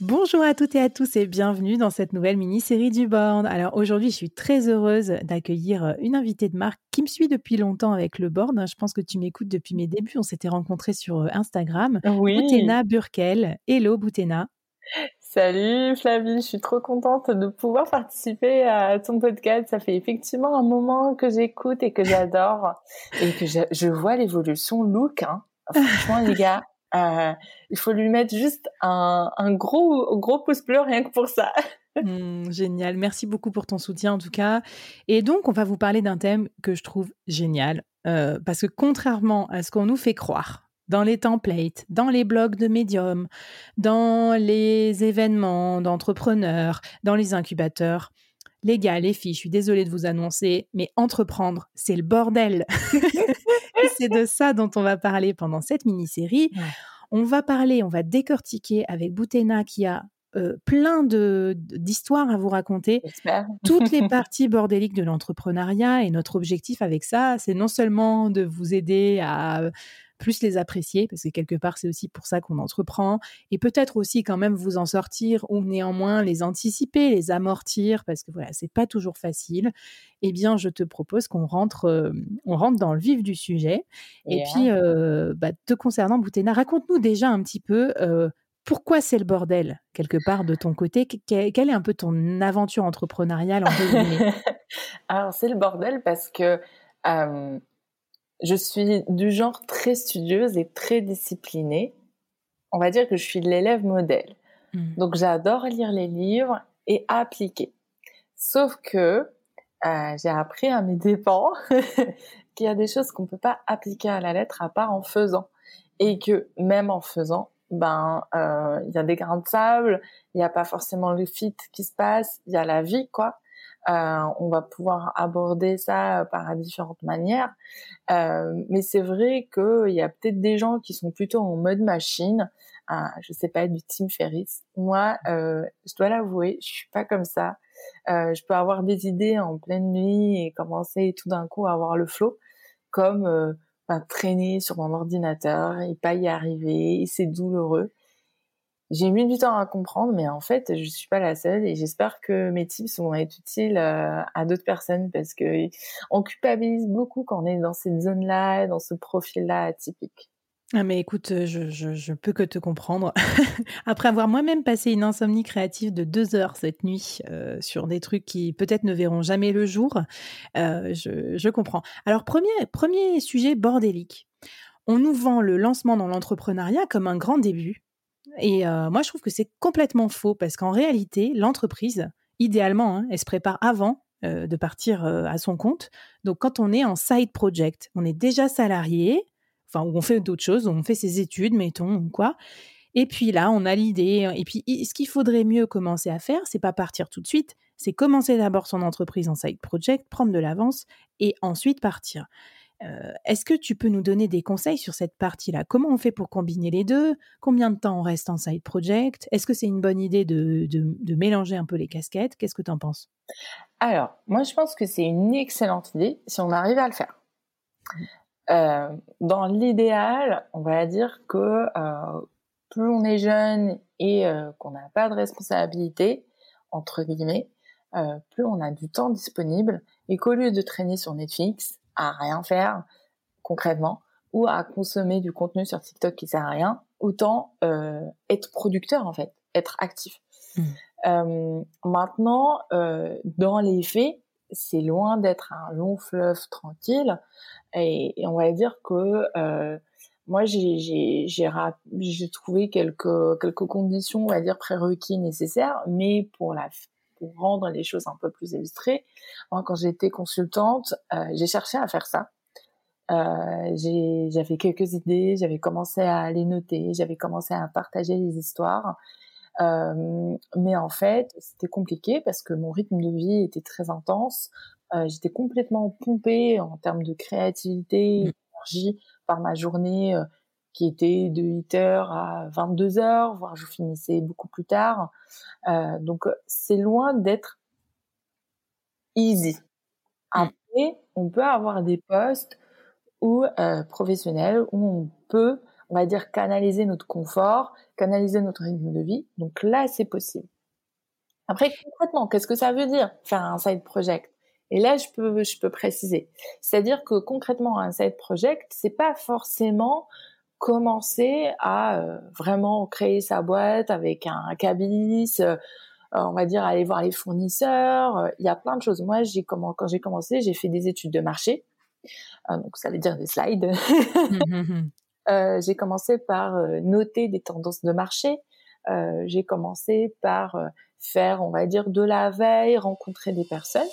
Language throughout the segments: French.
Bonjour à toutes et à tous et bienvenue dans cette nouvelle mini-série du board. Alors aujourd'hui, je suis très heureuse d'accueillir euh, une invitée de marque qui me suit depuis longtemps avec le board. Je pense que tu m'écoutes depuis mes débuts. On s'était rencontrés sur euh, Instagram. Oui. Boutena Burkel. Hello Boutena. Salut Flavie, je suis trop contente de pouvoir participer à ton podcast. Ça fait effectivement un moment que j'écoute et que j'adore et que je, vois l'évolution look. Hein. Franchement les gars, euh, il faut lui mettre juste un, gros, gros pouce bleu rien que pour ça. Mmh, génial. Merci beaucoup pour ton soutien en tout cas. Et donc, on va vous parler d'un thème que je trouve génial. Euh, parce que contrairement à ce qu'on nous fait croire dans les templates, dans les blogs de médiums, dans les événements d'entrepreneurs, dans les incubateurs, les gars, les filles, je suis désolée de vous annoncer, mais entreprendre, c'est le bordel. c'est de ça dont on va parler pendant cette mini-série. On va parler, on va décortiquer avec Boutena qui a euh, plein de, d'histoires à vous raconter. Toutes les parties bordéliques de l'entrepreneuriat et notre objectif avec ça, c'est non seulement de vous aider à plus les apprécier, parce que quelque part, c'est aussi pour ça qu'on entreprend, et peut-être aussi quand même vous en sortir ou néanmoins les anticiper, les amortir, parce que voilà, c'est pas toujours facile. Eh bien, je te propose qu'on rentre, euh, on rentre dans le vif du sujet. Et puis, euh, bah, te concernant, Boutena, raconte-nous déjà un petit peu euh, pourquoi c'est le bordel, quelque part, de ton côté? Quelle est un peu ton aventure entrepreneuriale en résumé Alors, c'est le bordel parce que je suis du genre très studieuse et très disciplinée. On va dire que je suis l'élève modèle. Hmm. Donc j'adore lire les livres et appliquer. Sauf que euh, j'ai appris à mes dépens qu'il y a des choses qu'on peut pas appliquer à la lettre à part en faisant. Et que même en faisant, ben euh, il y a des grains de sable, il n'y a pas forcément le fit qui se passe, il y a la vie quoi. Euh, on va pouvoir aborder ça par différentes manières. Euh, mais c'est vrai qu'il y a peut-être des gens qui sont plutôt en mode machine. Euh, je sais pas, du Team Ferris. Moi, euh, je dois l'avouer, je suis pas comme ça. Euh, je peux avoir des idées en pleine nuit et commencer tout d'un coup à avoir le flow, comme euh, ben, traîner sur mon ordinateur et pas y arriver, c'est douloureux. J'ai mis du temps à comprendre, mais en fait, je suis pas la seule et j'espère que mes tips vont être utiles euh, à d'autres personnes parce que on culpabilise beaucoup quand on est dans cette zone-là, dans ce profil-là atypique. Ah mais écoute, euh, je, peux que te comprendre. Après avoir moi-même passé une insomnie créative de deux heures cette nuit euh, sur des trucs qui peut-être ne verront jamais le jour, je, je comprends. Alors premier, premier sujet bordélique. On nous vend le lancement dans l'entrepreneuriat comme un grand début, et euh, moi, je trouve que c'est complètement faux parce qu'en réalité, l'entreprise, idéalement, hein, elle se prépare avant euh, de partir euh, à son compte. Donc, quand on est en side project, on est déjà salarié, enfin, on fait d'autres choses, on fait ses études, mettons, ou quoi. Et puis là, on a l'idée. Et puis, ce qu'il faudrait mieux commencer à faire, c'est pas partir tout de suite, c'est commencer d'abord son entreprise en side project, prendre de l'avance et ensuite partir. Est-ce que tu peux nous donner des conseils sur cette partie-là? Comment on fait pour combiner les deux? Combien de temps on reste en side project? Est-ce que c'est une bonne idée de, mélanger un peu les casquettes? Qu'est-ce que tu en penses? Alors, moi, je pense que c'est une excellente idée si on arrive à le faire. Euh, dans l'idéal, on va dire que euh, plus on est jeune et euh, qu'on n'a pas de responsabilité, entre guillemets, plus on a du temps disponible et qu'au lieu de traîner sur Netflix, à rien faire concrètement ou à consommer du contenu sur TikTok qui sert à rien, autant euh, être producteur en fait, être actif. Mmh. Euh, maintenant, euh, dans les faits, c'est loin d'être un long fleuve tranquille et, on va dire que moi j'ai j'ai trouvé quelques quelques conditions on va dire prérequis nécessaires mais pour la pour rendre les choses un peu plus illustrées. Moi, quand j'étais consultante, euh, j'ai cherché à faire ça. Euh, j'avais quelques idées, j'avais commencé à les noter, j'avais commencé à partager les histoires. Euh, mais en fait, c'était compliqué parce que mon rythme de vie était très intense. J'étais complètement pompée en termes de créativité, mmh. d'énergie par ma journée qui était de 8h à 22h, voire je finissais beaucoup plus tard. Euh, donc c'est loin d'être easy. Mmh. Après, on peut avoir des postes ou euh, professionnels où on peut, on va dire, canaliser notre confort, canaliser notre rythme de vie. Donc là, c'est possible. Après, concrètement, qu'est-ce que ça veut dire faire un side project? Et là, je peux, je peux préciser. C'est-à-dire que concrètement, un side project, c'est pas forcément commencer à euh, vraiment créer sa boîte avec un cabis, euh, on va dire aller voir les fournisseurs. Euh, il y a plein de choses. Moi, j'ai comment quand j'ai commencé, j'ai fait des études de marché, donc ça veut dire des slides. Mmh, mmh, mmh. j'ai commencé par noter des tendances de marché. j'ai commencé par faire, on va dire, de la veille, rencontrer des personnes.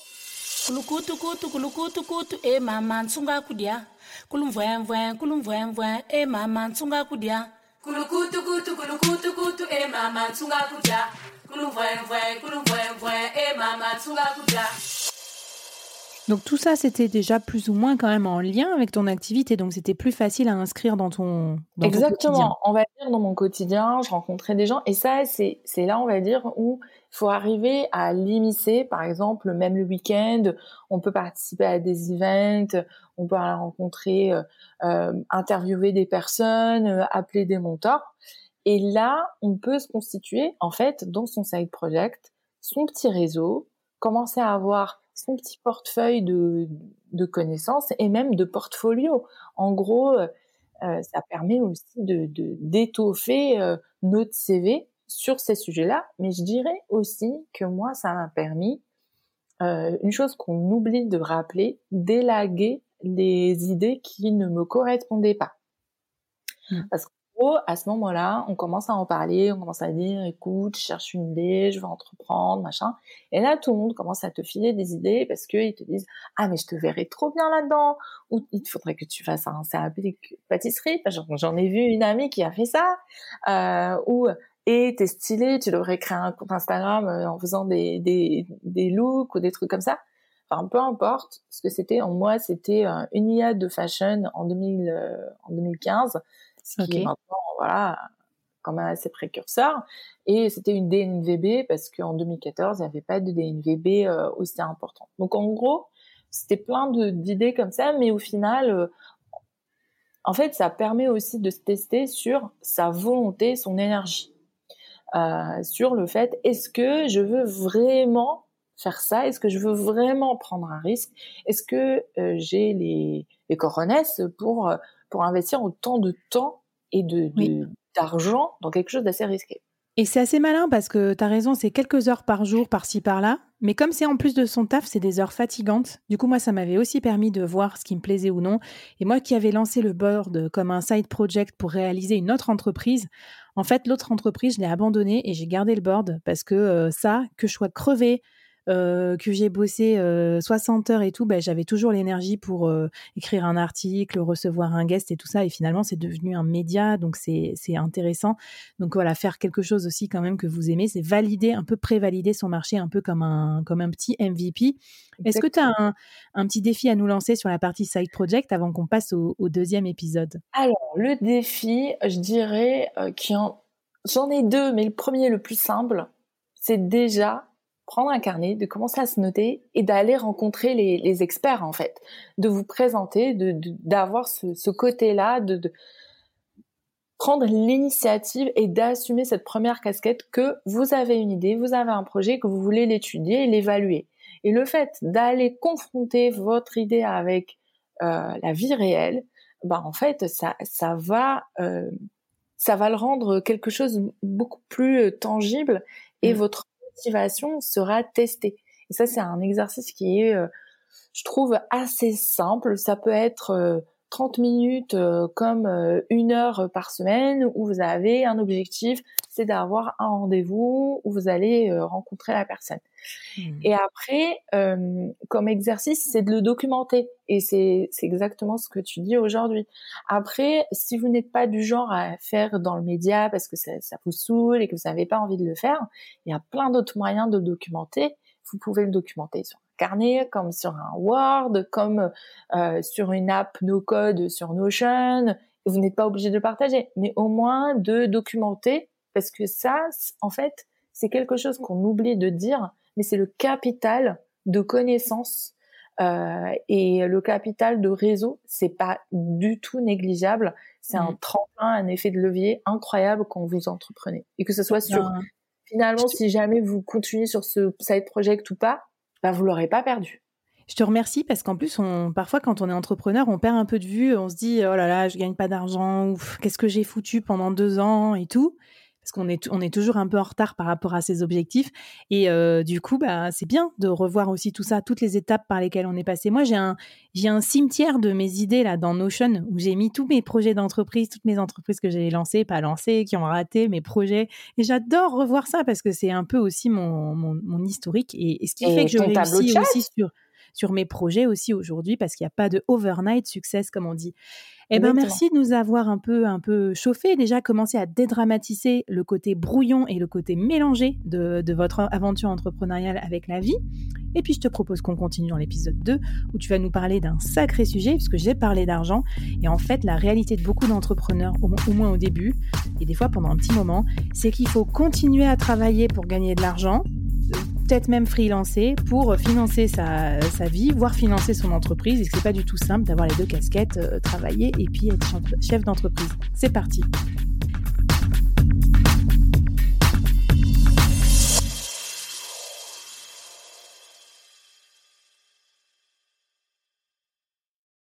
Donc tout ça, c'était déjà plus ou moins quand même en lien avec ton activité, donc c'était plus facile à inscrire dans ton dans Exactement. on va dire dans mon quotidien, je rencontrais des gens, et ça, c'est c'est là, on va dire, où faut arriver à l'immiscer. Par exemple, même le week-end, on peut participer à des events, on peut aller rencontrer, euh, euh, interviewer des personnes, euh, appeler des mentors. Et là, on peut se constituer, en fait, dans son side project, son petit réseau, commencer à avoir son petit portefeuille de, de connaissances et même de portfolio. En gros, euh, ça permet aussi de d'étoffer euh, notre CV sur ces sujets-là. Mais je dirais aussi que moi, ça m'a permis euh, une chose qu'on oublie de rappeler, d'élaguer les idées qui ne me correspondaient pas. Mmh. Parce à ce moment-là, on commence à en parler, on commence à dire, écoute, je cherche une idée, je veux entreprendre, machin. Et là, tout le monde commence à te filer des idées parce qu'ils te disent, ah, mais je te verrais trop bien là-dedans. Ou il faudrait que tu fasses un CAP pâtisserie. J'en ai vu une amie qui a fait ça. Euh, ou, et t'es stylé, tu devrais créer un compte Instagram euh, en faisant des, des, des looks ou des trucs comme ça. Enfin, peu importe ce que c'était. En moi, c'était euh, une IA de fashion en, 2000, euh, en 2015 ce qui est maintenant, voilà, quand même assez précurseur. Et c'était une DNVB parce qu'en 2014, il n'y avait pas de DNVB euh, aussi important. Donc en gros, c'était plein d'idées comme ça, mais au final, euh, en fait, ça permet aussi de se tester sur sa volonté, son énergie, euh, sur le fait est-ce que je veux vraiment faire ça? Est-ce que je veux vraiment prendre un risque? Est-ce que j'ai les, les coronesses pour pour investir autant de temps et de, d'argent dans quelque chose d'assez risqué? Et c'est assez malin parce que tu as raison, c'est quelques heures par jour, par-ci, par-là. Mais comme c'est en plus de son taf, c'est des heures fatigantes. Du coup, moi, ça m'avait aussi permis de voir ce qui me plaisait ou non. Et moi qui avais lancé le board comme un side project pour réaliser une autre entreprise, en fait, l'autre entreprise, je l'ai abandonnée et j'ai gardé le board parce que euh, ça, que je sois crevée, que j'ai bossé 60 heures et tout, ben, j'avais toujours l'énergie pour écrire un article, recevoir un guest et tout ça. Et finalement, c'est devenu un média, donc c'est intéressant. Donc voilà, faire quelque chose aussi quand même que vous aimez, c'est valider, un peu prévalider son marché, un peu comme un, comme un petit MVP. Est-ce que tu as un, un, petit défi à nous lancer sur la partie side project avant qu'on passe au, deuxième épisode? Alors, le défi, je dirais qu'il J'en ai deux, mais le premier, le plus simple, c'est déjà prendre un carnet, de commencer à se noter et d'aller rencontrer les, experts en fait, de vous présenter, d'avoir de, ce, côté-là, de, de, prendre l'initiative et d'assumer cette première casquette que vous avez une idée, vous avez un projet, que vous voulez l'étudier et l'évaluer. Et le fait d'aller confronter votre idée avec euh, la vie réelle, bah en fait ça ça va euh, ça va le rendre quelque chose beaucoup plus euh, tangible et mmh. votre motivation sera testée. Et ça, c'est un exercice qui est, euh, je trouve, assez simple. Ça peut être 30 euh, minutes comme une heure par semaine où vous avez un objectif, c'est d'avoir un rendez-vous où vous allez rencontrer la personne. Et après, euh, comme exercice, c'est de le documenter. Et c'est exactement ce que tu dis aujourd'hui. Après, si vous n'êtes pas du genre à faire dans le média parce que ça, ça vous saoule et que vous n'avez pas envie de le faire, il y a plein d'autres moyens de le documenter. Vous pouvez le documenter sur un carnet, comme sur un Word, comme euh, sur une app no code sur Notion. Vous n'êtes pas obligé de le partager, mais au moins de documenter parce que ça, en fait, c'est quelque chose qu'on oublie de dire mais c'est le capital de connaissances euh, et le capital de réseau, c'est pas du tout négligeable. C'est un mmh. tremplin, un effet de levier incroyable quand vous entreprenez. Et que ce soit sur, finalement, si jamais vous continuez sur ce side project ou pas, bah, vous l'aurez pas perdu. Je te remercie parce qu'en plus, on, parfois, quand on est entrepreneur, on perd un peu de vue. On se dit, oh là là, je gagne pas d'argent, ou qu'est-ce que j'ai foutu pendant deux ans et tout parce qu'on est, on est toujours un peu en retard par rapport à ses objectifs. Et euh, du coup, bah, c'est bien de revoir aussi tout ça, toutes les étapes par lesquelles on est passé. Moi, j'ai un, j'ai un cimetière de mes idées là dans Notion où j'ai mis tous mes projets d'entreprise, toutes mes entreprises que j'ai lancées, pas lancées, qui ont raté, mes projets. Et j'adore revoir ça parce que c'est un peu aussi mon, mon, historique et, ce qui fait que je réussis aussi sur sur mes projets aussi aujourd'hui parce qu'il n'y a pas de overnight success comme on dit. Eh ben merci de nous avoir un peu un peu chauffé, déjà commencé à dédramatiser le côté brouillon et le côté mélangé de, de votre aventure entrepreneuriale avec la vie. Et puis je te propose qu'on continue dans l'épisode 2 où tu vas nous parler d'un sacré sujet puisque j'ai parlé d'argent et en fait la réalité de beaucoup d'entrepreneurs au moins au début et des fois pendant un petit moment, c'est qu'il faut continuer à travailler pour gagner de l'argent peut-être même freelancer pour financer sa, vie, voire financer son entreprise, et que c'est pas du tout simple d'avoir les deux casquettes, euh, travailler et puis être chef d'entreprise. C'est parti.